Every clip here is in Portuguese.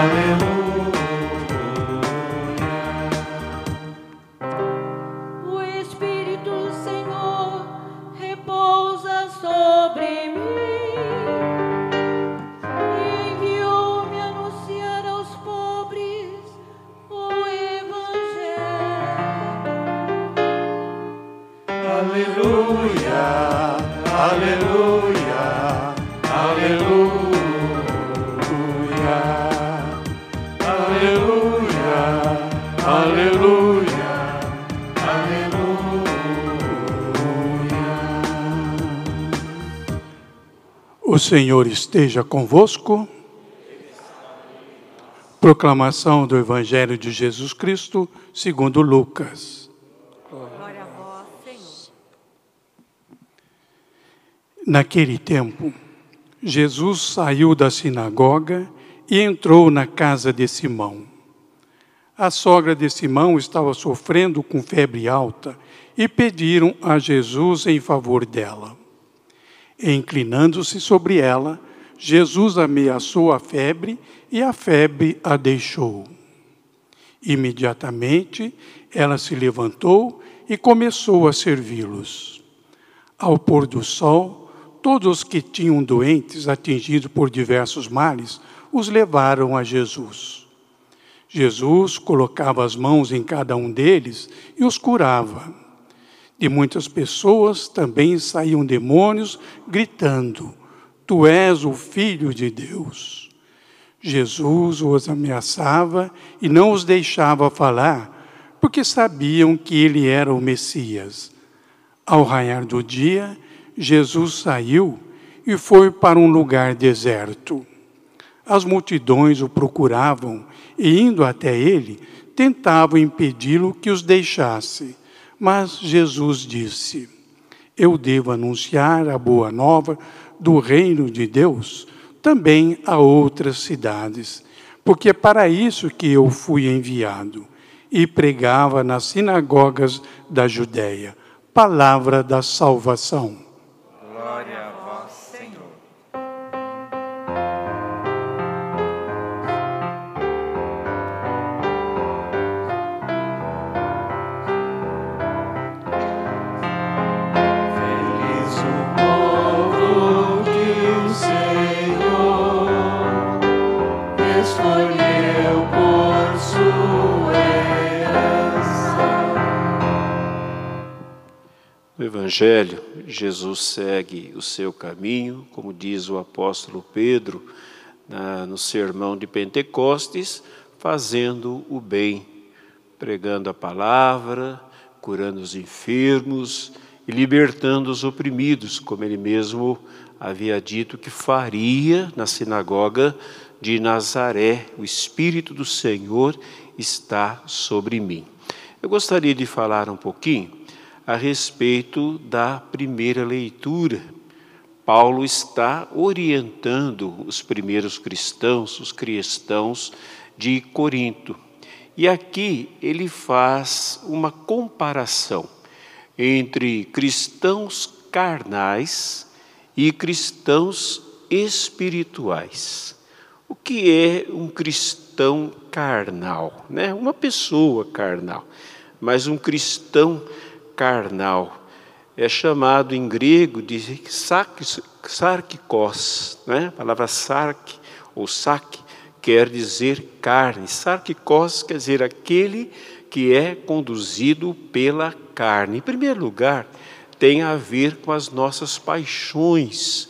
O Senhor esteja convosco. Proclamação do Evangelho de Jesus Cristo, segundo Lucas. Glória a vós, Senhor. Naquele tempo, Jesus saiu da sinagoga e entrou na casa de Simão. A sogra de Simão estava sofrendo com febre alta e pediram a Jesus em favor dela. Inclinando-se sobre ela, Jesus ameaçou a febre e a febre a deixou. Imediatamente ela se levantou e começou a servi-los. Ao pôr do sol, todos os que tinham doentes atingidos por diversos males os levaram a Jesus. Jesus colocava as mãos em cada um deles e os curava. De muitas pessoas também saíam demônios gritando: Tu és o Filho de Deus. Jesus os ameaçava e não os deixava falar, porque sabiam que ele era o Messias. Ao raiar do dia, Jesus saiu e foi para um lugar deserto. As multidões o procuravam e, indo até ele, tentavam impedi-lo que os deixasse. Mas Jesus disse: Eu devo anunciar a boa nova do reino de Deus também a outras cidades, porque é para isso que eu fui enviado. E pregava nas sinagogas da Judéia. Palavra da salvação. Glória Evangelho, Jesus segue o seu caminho, como diz o apóstolo Pedro na- no sermão de Pentecostes, fazendo o bem, pregando a palavra, curando os enfermos e libertando os oprimidos, como ele mesmo havia dito que faria na sinagoga de Nazaré. O Espírito do Senhor está sobre mim. Eu gostaria de falar um pouquinho a respeito da primeira leitura. Paulo está orientando os primeiros cristãos, os cristãos de Corinto. E aqui ele faz uma comparação entre cristãos carnais e cristãos espirituais. O que é um cristão carnal? Né? Uma pessoa carnal, mas um cristão carnal é chamado em grego de sark- sarkikos, né? A palavra sark ou sak quer dizer carne. Sarkikos quer dizer aquele que é conduzido pela carne. Em primeiro lugar, tem a ver com as nossas paixões,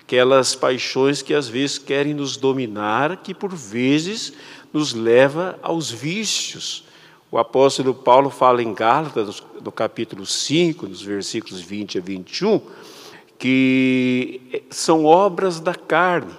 aquelas paixões que às vezes querem nos dominar, que por vezes nos leva aos vícios. O apóstolo Paulo fala em Gálatas, no capítulo 5, nos versículos 20 a 21, que são obras da carne.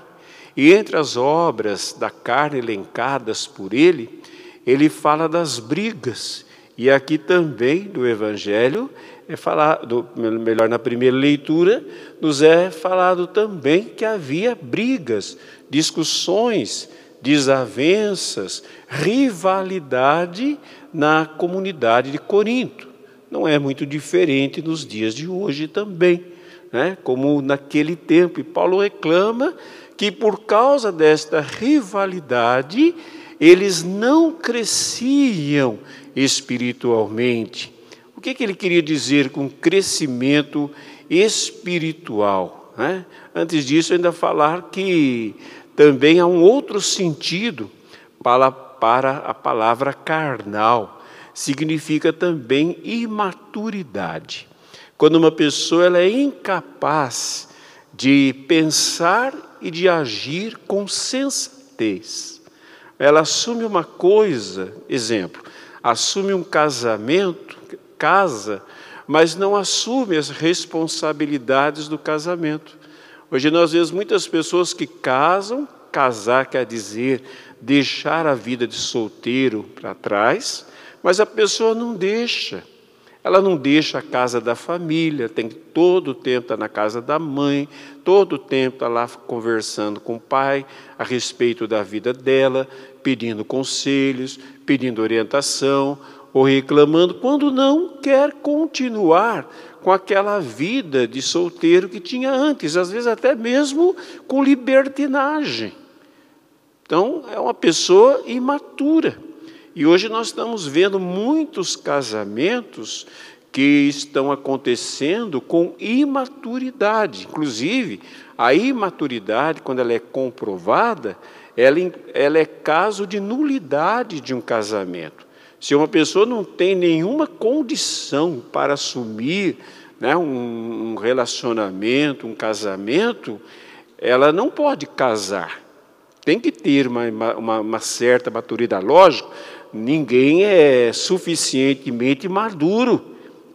E entre as obras da carne elencadas por ele, ele fala das brigas. E aqui também no Evangelho é falado, melhor na primeira leitura, nos é falado também que havia brigas, discussões, desavenças, rivalidade na comunidade de Corinto. Não é muito diferente nos dias de hoje também, né? como naquele tempo. E Paulo reclama que por causa desta rivalidade, eles não cresciam espiritualmente. O que, que ele queria dizer com crescimento espiritual? Né? Antes disso, ainda falar que também há um outro sentido para, para a palavra carnal. Significa também imaturidade. Quando uma pessoa ela é incapaz de pensar e de agir com sensatez. Ela assume uma coisa, exemplo, assume um casamento, casa, mas não assume as responsabilidades do casamento. Hoje nós vemos muitas pessoas que casam, casar quer dizer deixar a vida de solteiro para trás, mas a pessoa não deixa. Ela não deixa a casa da família, tem todo o tempo estar na casa da mãe, todo o tempo está lá conversando com o pai a respeito da vida dela, pedindo conselhos, pedindo orientação ou reclamando, quando não quer continuar com aquela vida de solteiro que tinha antes, às vezes até mesmo com libertinagem. Então, é uma pessoa imatura. E hoje nós estamos vendo muitos casamentos que estão acontecendo com imaturidade. Inclusive, a imaturidade, quando ela é comprovada, ela, ela é caso de nulidade de um casamento. Se uma pessoa não tem nenhuma condição para assumir né, um, um relacionamento, um casamento, ela não pode casar. Tem que ter uma, uma, uma certa maturidade. Lógico, ninguém é suficientemente maduro.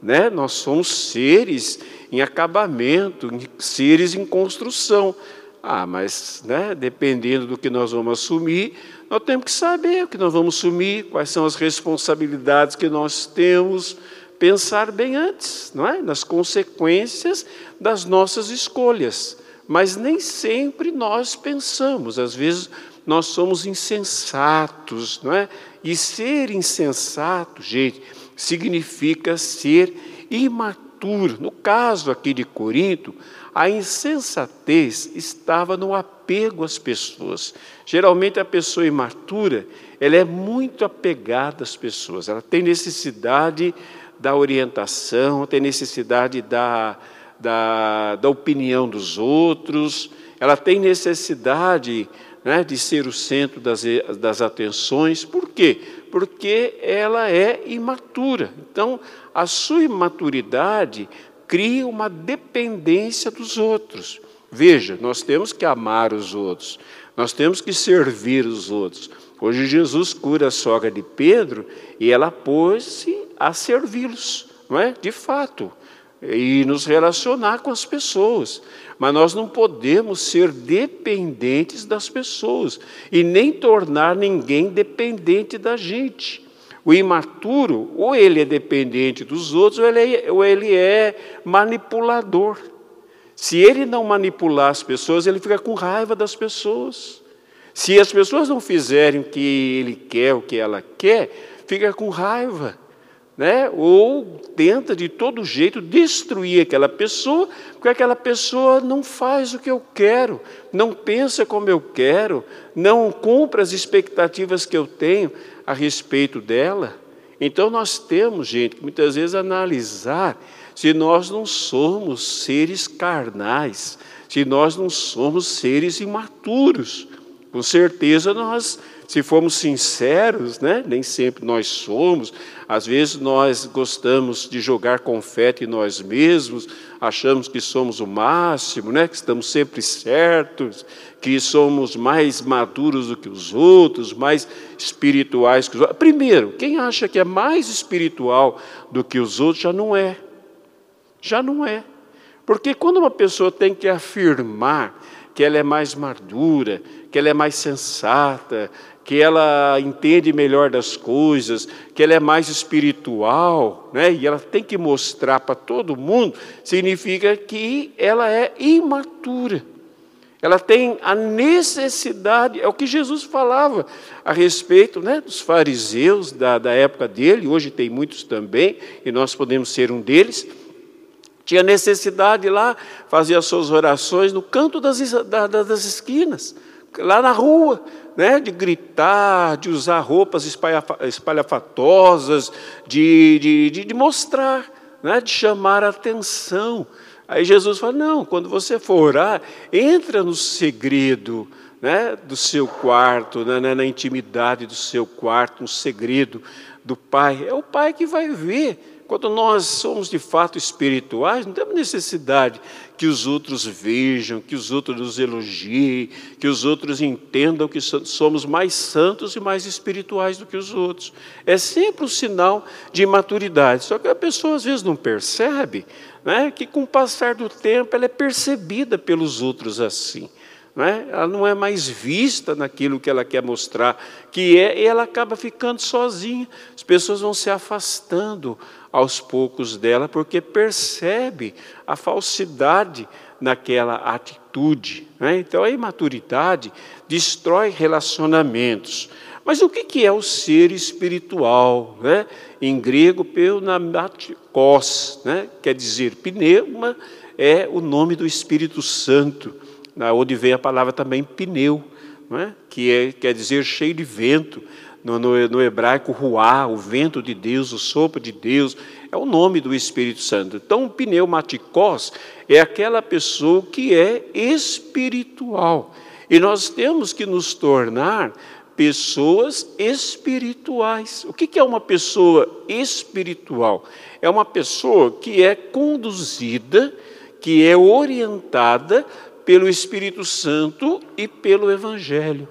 Né? Nós somos seres em acabamento, seres em construção. Ah, mas né, dependendo do que nós vamos assumir, nós temos que saber o que nós vamos assumir, quais são as responsabilidades que nós temos, pensar bem antes, não é? Nas consequências das nossas escolhas. Mas nem sempre nós pensamos, às vezes nós somos insensatos, não é? E ser insensato, gente, significa ser imaturo. No caso aqui de Corinto, a insensatez estava no apego às pessoas. Geralmente a pessoa imatura, ela é muito apegada às pessoas, ela tem necessidade da orientação, tem necessidade da, da, da opinião dos outros, ela tem necessidade né, de ser o centro das, das atenções. Por quê? Porque ela é imatura. Então, a sua imaturidade cria uma dependência dos outros. Veja, nós temos que amar os outros, nós temos que servir os outros. Hoje Jesus cura a sogra de Pedro e ela pôs-se a servi-los, não é? De fato, e nos relacionar com as pessoas. Mas nós não podemos ser dependentes das pessoas e nem tornar ninguém dependente da gente. O imaturo, ou ele é dependente dos outros, ou ele é, ou ele é manipulador. Se ele não manipular as pessoas, ele fica com raiva das pessoas. Se as pessoas não fizerem o que ele quer, o que ela quer, fica com raiva né? ou tenta de todo jeito destruir aquela pessoa, porque aquela pessoa não faz o que eu quero, não pensa como eu quero, não cumpre as expectativas que eu tenho a respeito dela. Então nós temos, gente, que muitas vezes analisar se nós não somos seres carnais, se nós não somos seres imaturos. Com certeza nós se formos sinceros, né, nem sempre nós somos, às vezes nós gostamos de jogar confete em nós mesmos, achamos que somos o máximo, né, que estamos sempre certos, que somos mais maduros do que os outros, mais espirituais que os outros. Primeiro, quem acha que é mais espiritual do que os outros já não é. Já não é. Porque quando uma pessoa tem que afirmar que ela é mais madura, que ela é mais sensata, que ela entende melhor das coisas, que ela é mais espiritual, né? e ela tem que mostrar para todo mundo, significa que ela é imatura. Ela tem a necessidade, é o que Jesus falava a respeito né, dos fariseus da, da época dele, hoje tem muitos também, e nós podemos ser um deles. Tinha necessidade lá, fazia suas orações no canto das, das esquinas, lá na rua, né, de gritar, de usar roupas espalhafatosas, de, de, de, de mostrar, né, de chamar a atenção. Aí Jesus fala: não, quando você for orar, entra no segredo né, do seu quarto, né, na intimidade do seu quarto, no segredo do Pai. É o Pai que vai ver quando nós somos de fato espirituais, não temos necessidade que os outros vejam, que os outros nos elogiem, que os outros entendam que somos mais santos e mais espirituais do que os outros. É sempre um sinal de maturidade. Só que a pessoa às vezes não percebe né, que com o passar do tempo ela é percebida pelos outros assim. Né? Ela não é mais vista naquilo que ela quer mostrar, que é, e ela acaba ficando sozinha. As pessoas vão se afastando aos poucos dela, porque percebe a falsidade naquela atitude. Né? Então a imaturidade destrói relacionamentos. Mas o que é o ser espiritual? Né? Em grego, pneumatikos, né? quer dizer, pneuma é o nome do Espírito Santo, onde vem a palavra também pneu, né? que é, quer dizer cheio de vento no, no, no, hebraico, ruá, o vento de Deus, o sopro de Deus, é o nome do Espírito Santo. Então, o pneumaticós é aquela pessoa que é espiritual. E nós temos que nos tornar pessoas espirituais. O que é uma pessoa espiritual? É uma pessoa que é conduzida, que é orientada pelo Espírito Santo e pelo Evangelho.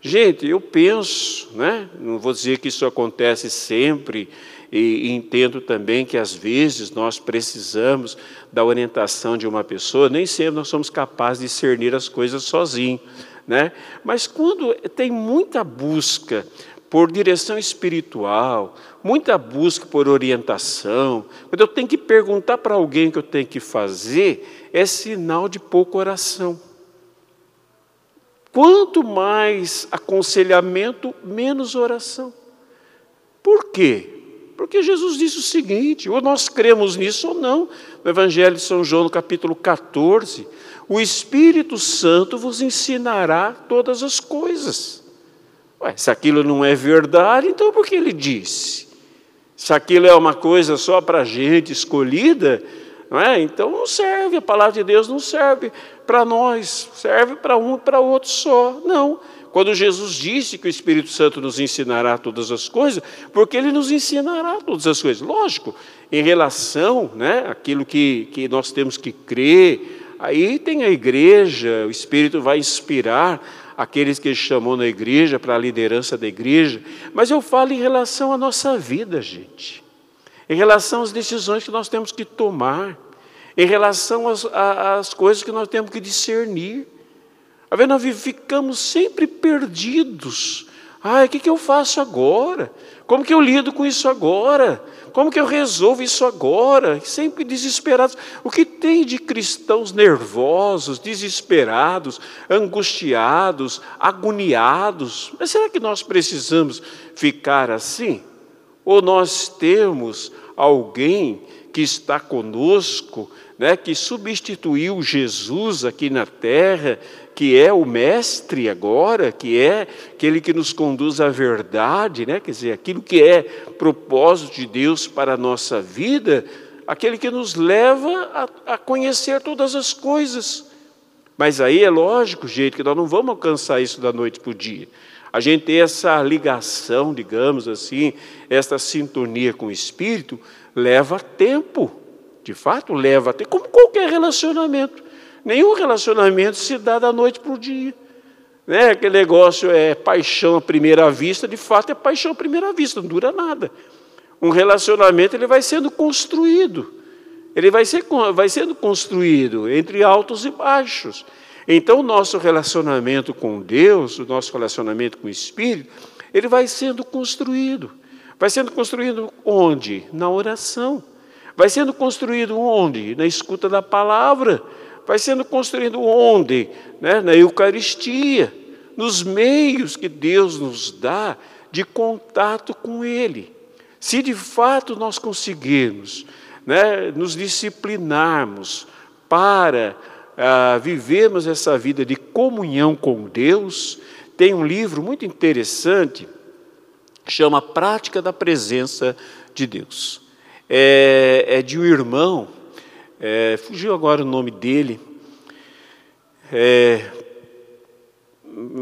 Gente, eu penso, né? não vou dizer que isso acontece sempre, e entendo também que às vezes nós precisamos da orientação de uma pessoa, nem sempre nós somos capazes de discernir as coisas sozinhos. Né? Mas quando tem muita busca por direção espiritual, muita busca por orientação, quando eu tenho que perguntar para alguém o que eu tenho que fazer, é sinal de pouca oração. Quanto mais aconselhamento, menos oração. Por quê? Porque Jesus disse o seguinte: ou nós cremos nisso ou não. No Evangelho de São João, no capítulo 14, o Espírito Santo vos ensinará todas as coisas. Ué, se aquilo não é verdade, então por que ele disse? Se aquilo é uma coisa só para gente escolhida, não é? então não serve, a palavra de Deus não serve para nós, serve para um e para outro só. Não. Quando Jesus disse que o Espírito Santo nos ensinará todas as coisas, porque ele nos ensinará todas as coisas. Lógico, em relação né, àquilo que, que nós temos que crer, aí tem a igreja, o Espírito vai inspirar aqueles que ele chamou na igreja, para a liderança da igreja, mas eu falo em relação à nossa vida, gente, em relação às decisões que nós temos que tomar em relação às, às coisas que nós temos que discernir. Vezes nós ficamos sempre perdidos. Ai, o que, que eu faço agora? Como que eu lido com isso agora? Como que eu resolvo isso agora? Sempre desesperados. O que tem de cristãos nervosos, desesperados, angustiados, agoniados? Mas será que nós precisamos ficar assim? Ou nós temos alguém que está conosco, né, que substituiu Jesus aqui na terra, que é o mestre agora, que é aquele que nos conduz à verdade, né, quer dizer, aquilo que é propósito de Deus para a nossa vida, aquele que nos leva a, a conhecer todas as coisas. Mas aí é lógico, gente, que nós não vamos alcançar isso da noite para o dia. A gente tem essa ligação, digamos assim, essa sintonia com o Espírito, leva tempo. De fato, leva tempo, como qualquer relacionamento. Nenhum relacionamento se dá da noite para o dia. Né? Aquele negócio é paixão à primeira vista, de fato é paixão à primeira vista, não dura nada. Um relacionamento ele vai sendo construído. Ele vai, ser, vai sendo construído entre altos e baixos. Então, o nosso relacionamento com Deus, o nosso relacionamento com o Espírito, ele vai sendo construído. Vai sendo construído onde? Na oração. Vai sendo construído onde? Na escuta da palavra. Vai sendo construído onde? Né? Na Eucaristia. Nos meios que Deus nos dá de contato com Ele. Se de fato nós conseguirmos né, nos disciplinarmos para ah, vivermos essa vida de comunhão com Deus, tem um livro muito interessante, chama Prática da Presença de Deus. É, é de um irmão, é, fugiu agora o nome dele, é,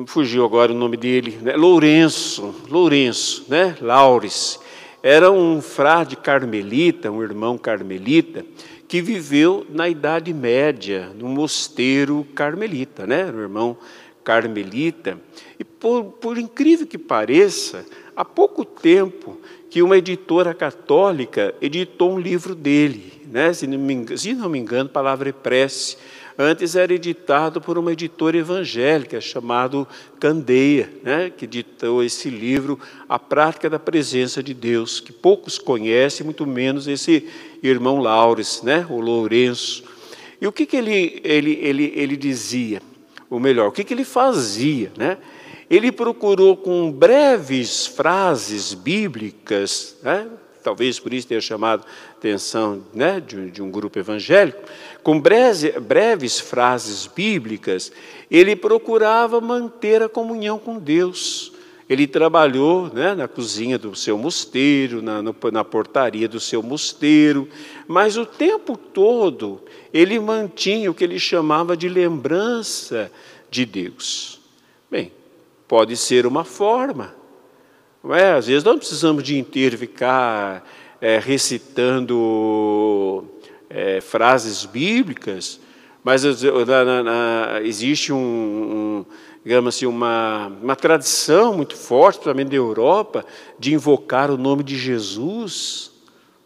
fugiu agora o nome dele, né? Lourenço, Lourenço, né? Laures. Era um frade carmelita, um irmão carmelita, que viveu na Idade Média, no mosteiro carmelita, né? Um irmão carmelita. E por, por incrível que pareça, há pouco tempo que uma editora católica editou um livro dele, né? se, não me, se não me engano, Palavra e Prece, Antes era editado por uma editora evangélica chamada Candeia, né, que editou esse livro, A Prática da Presença de Deus, que poucos conhecem, muito menos esse irmão Laures, né, o Lourenço. E o que, que ele, ele, ele, ele dizia? Ou melhor, o que, que ele fazia? Né? Ele procurou com breves frases bíblicas, né, talvez por isso tenha chamado a atenção né, de, de, um grupo evangélico, com breves, breves frases bíblicas, ele procurava manter a comunhão com Deus. Ele trabalhou né, na cozinha do seu mosteiro, na, na portaria do seu mosteiro, mas o tempo todo ele mantinha o que ele chamava de lembrança de Deus. Bem, pode ser uma forma, não é? Às vezes não precisamos de inteiro ficar é, recitando é, frases bíblicas, mas na, na, na, existe um, um, digamos assim, uma, uma tradição muito forte, principalmente da Europa, de invocar o nome de Jesus.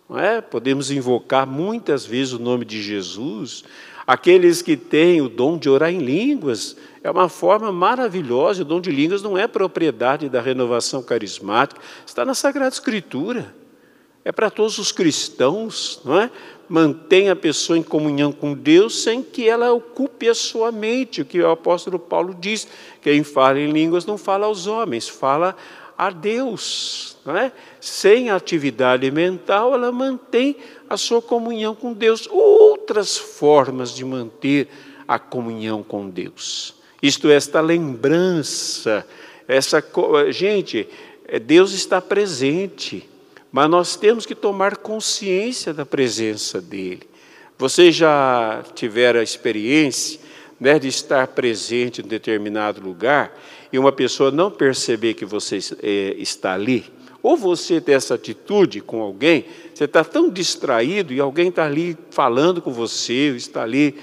Não é? Podemos invocar muitas vezes o nome de Jesus. Aqueles que têm o dom de orar em línguas, é uma forma maravilhosa. O dom de línguas não é propriedade da renovação carismática, está na Sagrada Escritura. É para todos os cristãos, não é? Mantém a pessoa em comunhão com Deus sem que ela ocupe a sua mente, o que o apóstolo Paulo diz: quem fala em línguas não fala aos homens, fala a Deus. Não é? Sem atividade mental, ela mantém a sua comunhão com Deus. Outras formas de manter a comunhão com Deus. Isto é, esta lembrança, essa gente, é, Deus está presente, mas nós temos que tomar consciência da presença dele. Vocês já tiveram a experiência né, de estar presente em determinado lugar e uma pessoa não perceber que você é, está ali? Ou você ter essa atitude com alguém, você está tão distraído e alguém está ali falando com você, está ali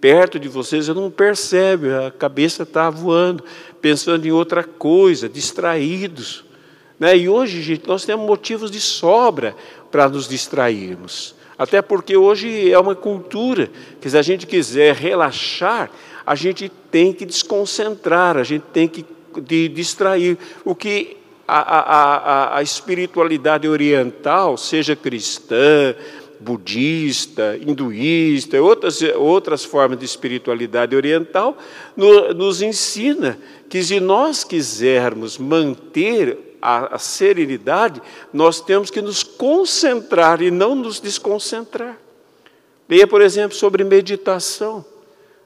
perto de vocês, você não percebe, a cabeça está voando, pensando em outra coisa, distraídos. Né? E hoje, gente, nós temos motivos de sobra para nos distrairmos. Até porque hoje é uma cultura que, se a gente quiser relaxar, a gente tem que desconcentrar, a gente tem que de distrair. O que a, a, a, a espiritualidade oriental, seja cristã, budista, hinduísta, outras, outras formas de espiritualidade oriental, no, nos ensina que se nós quisermos manter a, a serenidade, nós temos que nos concentrar e não nos desconcentrar. Leia, por exemplo, sobre meditação.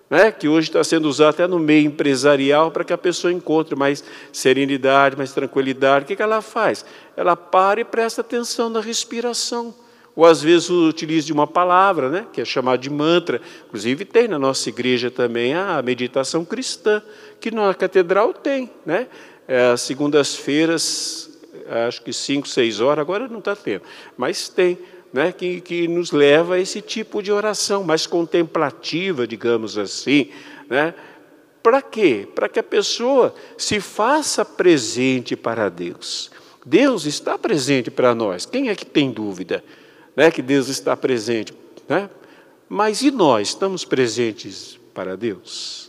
Né, que hoje está sendo usado até no meio empresarial para que a pessoa encontre mais serenidade, mais tranquilidade. O que, que ela faz? Ela para e presta atenção na respiração ou às vezes utiliza uma palavra, né, que é chamada de mantra. Inclusive tem na nossa igreja também a meditação cristã, que na catedral tem, né? É, segundas-feiras, acho que cinco, seis horas, agora não está tendo, mas tem, né, que, que nos leva a esse tipo de oração mais contemplativa, digamos assim, né? Para quê? Para que a pessoa se faça presente para Deus. Deus está presente para nós. Quem é que tem dúvida? né, que Deus está presente. Né? Mas e nós? Estamos presentes para Deus?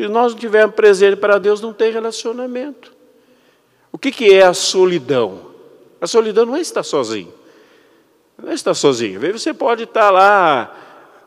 E nós não estivermos presentes para Deus, não tem relacionamento. O que, que é a solidão? A solidão não é estar sozinho. Não é estar sozinho. Você pode estar lá,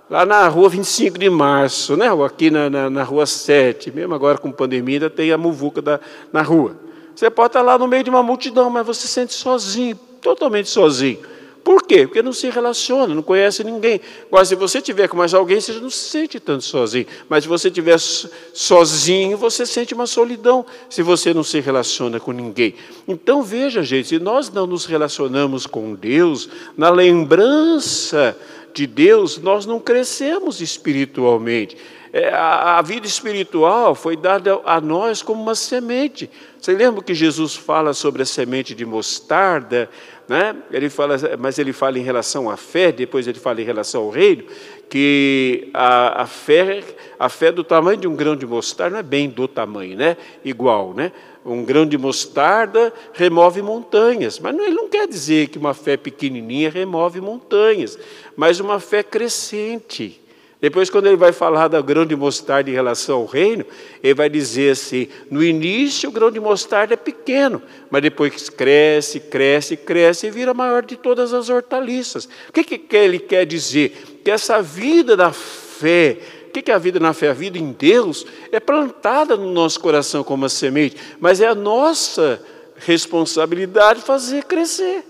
lá na rua 25 de março, né? aqui na, na, na rua 7, mesmo agora com pandemia, ainda tem a muvuca da, na rua. Você pode estar lá no meio de uma multidão, mas você se sente sozinho, totalmente sozinho. Por quê? Porque não se relaciona, não conhece ninguém. Agora, se você tiver com mais alguém, você não se sente tanto sozinho. Mas se você estiver sozinho, você sente uma solidão, se você não se relaciona com ninguém. Então, veja, gente, se nós não nos relacionamos com Deus, na lembrança de Deus, nós não crescemos espiritualmente. É, a, a vida espiritual foi dada a nós como uma semente. Você lembra que Jesus fala sobre a semente de mostarda? Né? Ele fala, mas ele fala em relação à fé, depois ele fala em relação ao reino, que a, a, fé, a fé do tamanho de um grão de mostarda não é bem do tamanho, né? Igual, né? Um grão de mostarda remove montanhas, mas ele não quer dizer que uma fé pequenininha remove montanhas, mas uma fé crescente. Depois, quando ele vai falar da grão de mostarda em relação ao reino, ele vai dizer assim: no início o grão de mostarda é pequeno, mas depois cresce, cresce, cresce e vira maior de todas as hortaliças. O que, que ele quer dizer? Que essa vida da fé, que é a vida na fé? A vida em Deus é plantada no nosso coração como uma semente, mas é a nossa responsabilidade fazer crescer.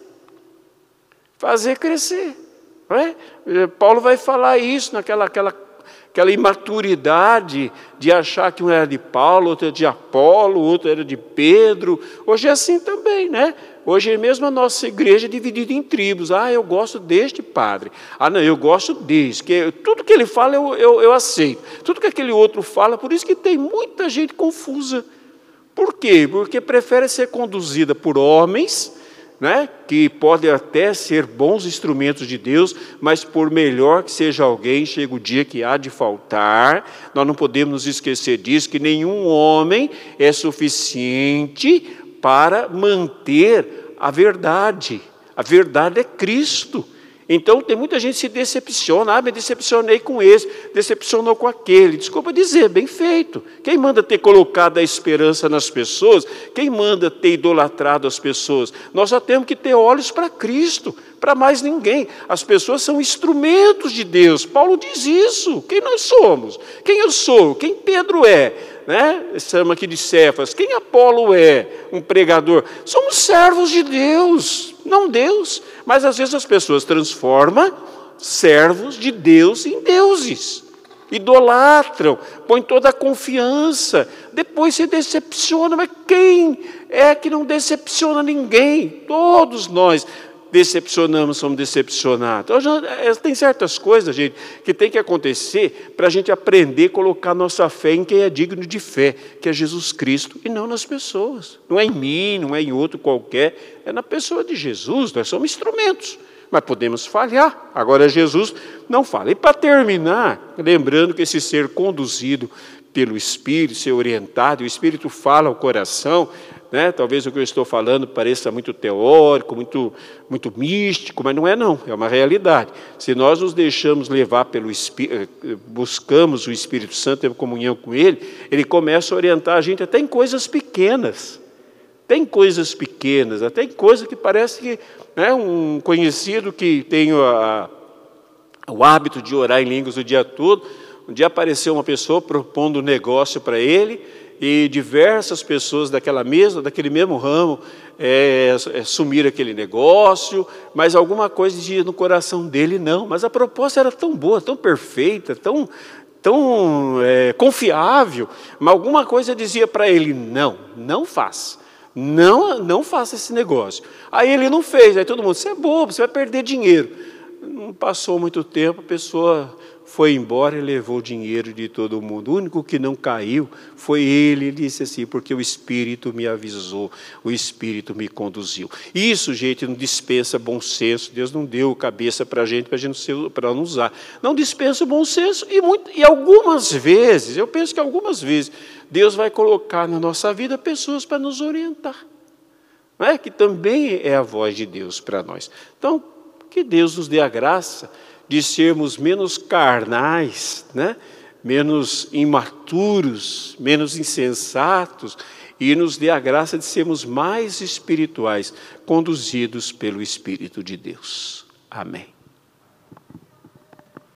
Fazer crescer. É? Paulo vai falar isso naquela aquela, aquela imaturidade de achar que um era de Paulo, outro era de Apolo, outro era de Pedro. Hoje é assim também, né? Hoje mesmo a nossa igreja é dividida em tribos. Ah, eu gosto deste padre. Ah, não, eu gosto desse. Que tudo que ele fala eu, eu, eu aceito. Tudo que aquele outro fala, por isso que tem muita gente confusa. Por quê? Porque prefere ser conduzida por homens né, que podem até ser bons instrumentos de Deus, mas por melhor que seja alguém, chega o dia que há de faltar. Nós não podemos nos esquecer disso, que nenhum homem é suficiente para manter a verdade. A verdade é Cristo. Então tem muita gente que se decepciona, ah, me decepcionei com esse, decepcionou com aquele. Desculpa dizer, bem feito. Quem manda ter colocado a esperança nas pessoas? Quem manda ter idolatrado as pessoas? Nós só temos que ter olhos para Cristo, para mais ninguém. As pessoas são instrumentos de Deus. Paulo diz isso. Quem nós somos? Quem eu sou? Quem Pedro é? Né? Estamos aqui de Cefas. Quem Apolo é? Um pregador. Somos servos de Deus, não Deus. Mas às vezes as pessoas transformam servos de Deus em deuses. Idolatram, põem toda a confiança, depois se decepciona. Mas quem é que não decepciona ninguém? Todos nós decepcionamos, somos decepcionados. É, tem certas coisas, gente, que tem que acontecer para a gente aprender a colocar nossa fé em quem é digno de fé, que é Jesus Cristo, e não nas pessoas. Não é em mim, não é em outro qualquer, é na pessoa de Jesus. Nós somos instrumentos, mas podemos falhar. Agora, Jesus não fala. E para terminar, lembrando que esse ser conduzido pelo Espírito, ser orientado, o Espírito fala ao coração, né? Talvez o que eu estou falando pareça muito teórico, muito, muito místico, mas não é não, é uma realidade. Se nós nos deixamos levar pelo Espírito, eh, buscamos o Espírito Santo, temos comunhão com Ele, Ele começa a orientar a gente até em coisas pequenas. Tem coisas pequenas, até em coisas que parece que né, um conhecido que tem a, o hábito de orar em línguas o dia todo, um dia apareceu uma pessoa propondo um negócio para ele, e diversas pessoas daquela mesma, daquele mesmo ramo é, é, sumiram aquele negócio, mas alguma coisa dizia no coração dele não. Mas a proposta era tão boa, tão perfeita, tão, tão é, confiável, mas alguma coisa dizia para ele não, não faça. Não, não faça esse negócio. Aí ele não fez, aí todo mundo, você é bobo, você vai perder dinheiro. Não passou muito tempo, a pessoa foi embora e levou o dinheiro de todo mundo. O único que não caiu foi ele. Ele disse assim: porque o Espírito me avisou, o Espírito me conduziu. Isso, gente, não dispensa bom senso. Deus não deu cabeça para a gente, para não usar. Não dispensa bom senso. E, muito, e algumas vezes, eu penso que algumas vezes, Deus vai colocar na nossa vida pessoas para nos orientar. Não é? Que também é a voz de Deus para nós. Então, que Deus nos dê a graça de sermos menos carnais, né? menos imaturos, menos insensatos, e nos dê a graça de sermos mais espirituais, conduzidos pelo Espírito de Deus. Amém.